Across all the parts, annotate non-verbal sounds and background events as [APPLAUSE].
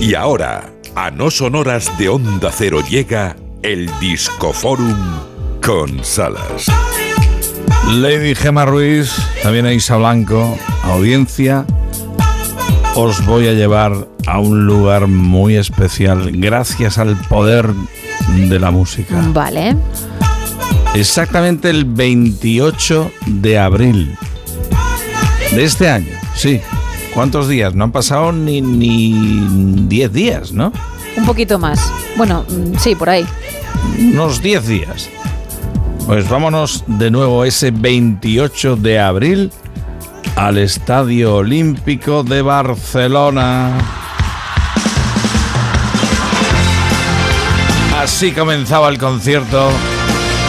Y ahora, a no sonoras de Onda Cero llega el Discoforum con Salas. Lady Gemma Ruiz, también a Isa Blanco, audiencia, os voy a llevar a un lugar muy especial gracias al poder de la música. Vale. Exactamente el 28 de abril de este año, sí. ¿Cuántos días? No han pasado ni, ni 10 días, ¿no? Un poquito más. Bueno, mm, sí, por ahí. Unos 10 días. Pues vámonos de nuevo ese 28 de abril al Estadio Olímpico de Barcelona. Así comenzaba el concierto.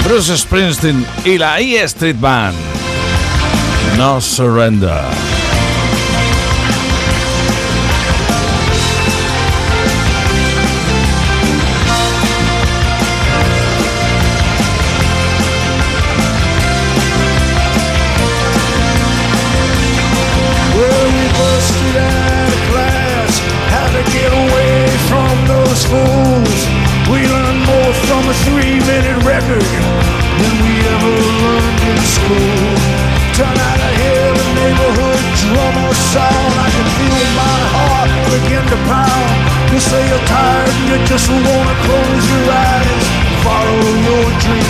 Bruce Springsteen y la E Street Band. No Surrender. We learned more from a three-minute record than we ever learned in school. Turn out of hell, a neighborhood drummer sound. I can feel my heart begin to pound. You say you're tired and you just wanna close your eyes, follow your dream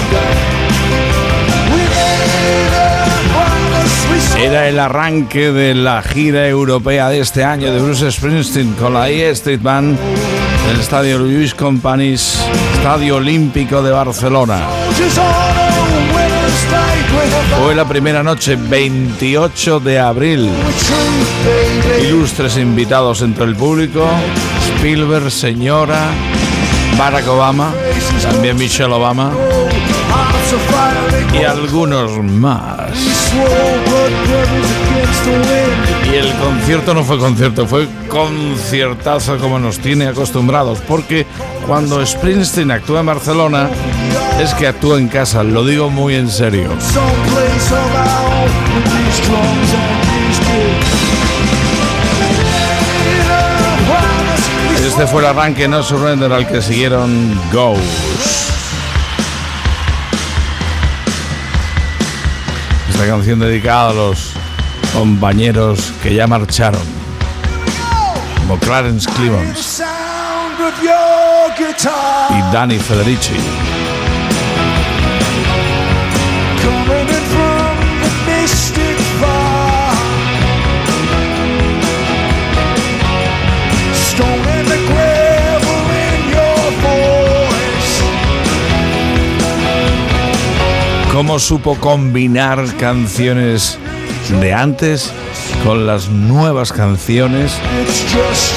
Era el arranque de la gira europea de este año de Bruce Springsteen con la E Street Band del Estadio Luis Companys, Estadio Olímpico de Barcelona. Fue la primera noche, 28 de abril. Ilustres invitados entre el público, Spielberg, señora, Barack Obama, también Michelle Obama y algunos más. Y el concierto no fue concierto, fue conciertazo como nos tiene acostumbrados, porque cuando Springsteen actúa en Barcelona es que actúa en casa, lo digo muy en serio. Este fue el arranque No Surrender al que siguieron Ghost. Esta canción dedicada a los compañeros que ya marcharon, como Clarence Clemons y Danny Federici. cómo supo combinar canciones de antes con las nuevas canciones.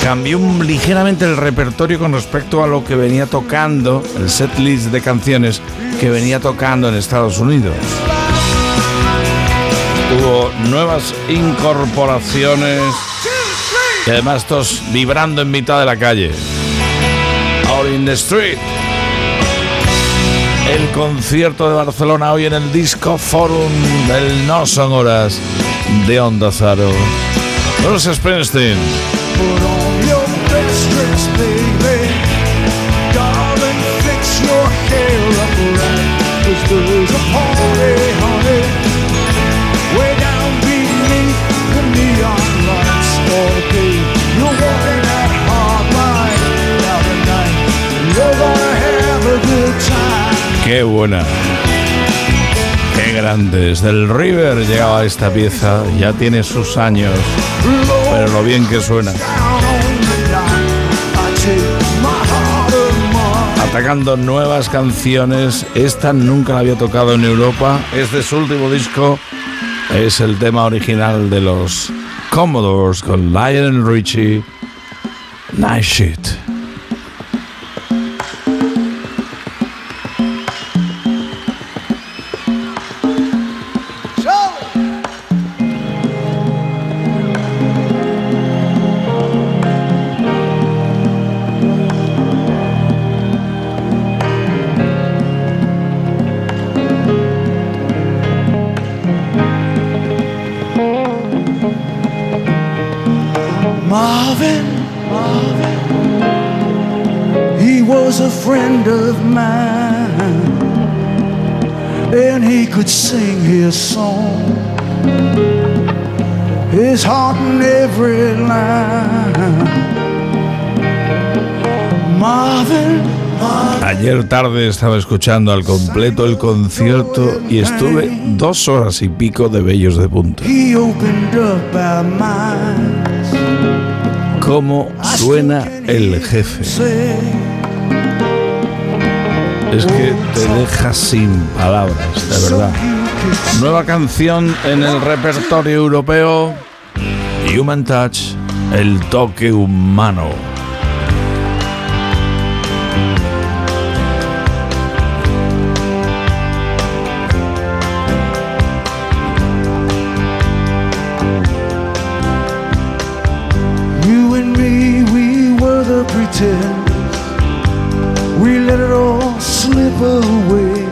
Cambió ligeramente el repertorio con respecto a lo que venía tocando, el set list de canciones que venía tocando en Estados Unidos. Tuvo nuevas incorporaciones y además estos vibrando en mitad de la calle. Out in the street. El concierto de Barcelona hoy en el Disco Forum del No Son Horas de Onda Zaro. Springsteen. Buena. Qué grande. Desde el River llegaba esta pieza. Ya tiene sus años. Pero lo bien que suena. Atacando nuevas canciones. Esta nunca la había tocado en Europa. Es de su último disco. Es el tema original de los Commodores con Lionel Richie. Nice shit. Marvin, Marvin, a friend of mine, and he could sing his song, his heart in every line. Marvin, Marvin. Ayer tarde estaba escuchando al completo el concierto y estuve dos horas y pico de bellos de punta. ¿Cómo suena el jefe? Es que te deja sin palabras, de verdad. Nueva canción en el repertorio europeo. Human Touch, el toque humano. Pretenders. We let it all slip away.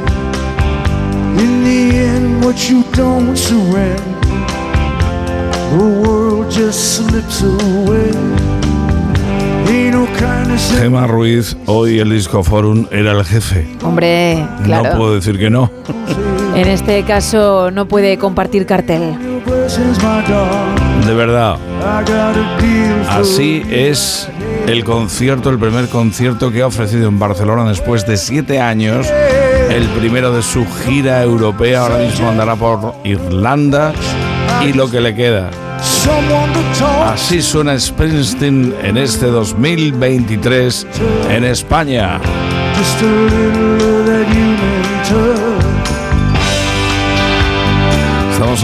In the end, what you don't surrender, the world just slips away. Gema Ruiz, hoy el Disco Forum era el jefe. Hombre, claro. No puedo decir que no. [LAUGHS] En este caso no puede compartir cartel. De verdad. Así es el concierto, el primer concierto que ha ofrecido en Barcelona después de siete años. El primero de su gira europea. Ahora mismo andará por Irlanda y lo que le queda. Así suena Springsteen en este 2023 en España.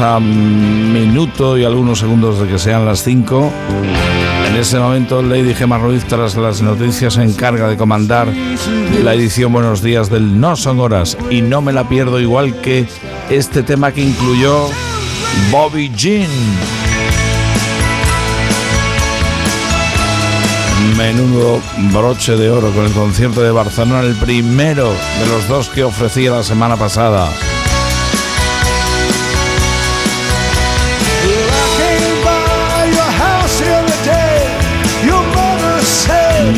A minuto y algunos segundos de que sean las 5. En ese momento, Lady Gemma Ruiz, tras las noticias, se encarga de comandar la edición Buenos Días del No Son Horas. Y no me la pierdo, igual que este tema que incluyó Bobby Jean. Menudo broche de oro con el concierto de Barcelona, el primero de los dos que ofrecía la semana pasada.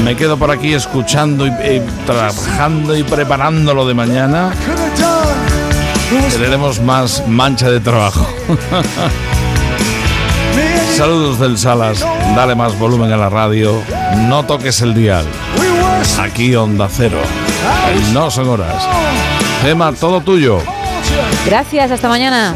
Me quedo por aquí escuchando y, trabajando y preparando lo de mañana. Tendremos más mancha de trabajo. [LAUGHS] Saludos del Salas. Dale más volumen a la radio. No toques el dial. Aquí Onda Cero. No son horas. Gema, todo tuyo. Gracias, hasta mañana.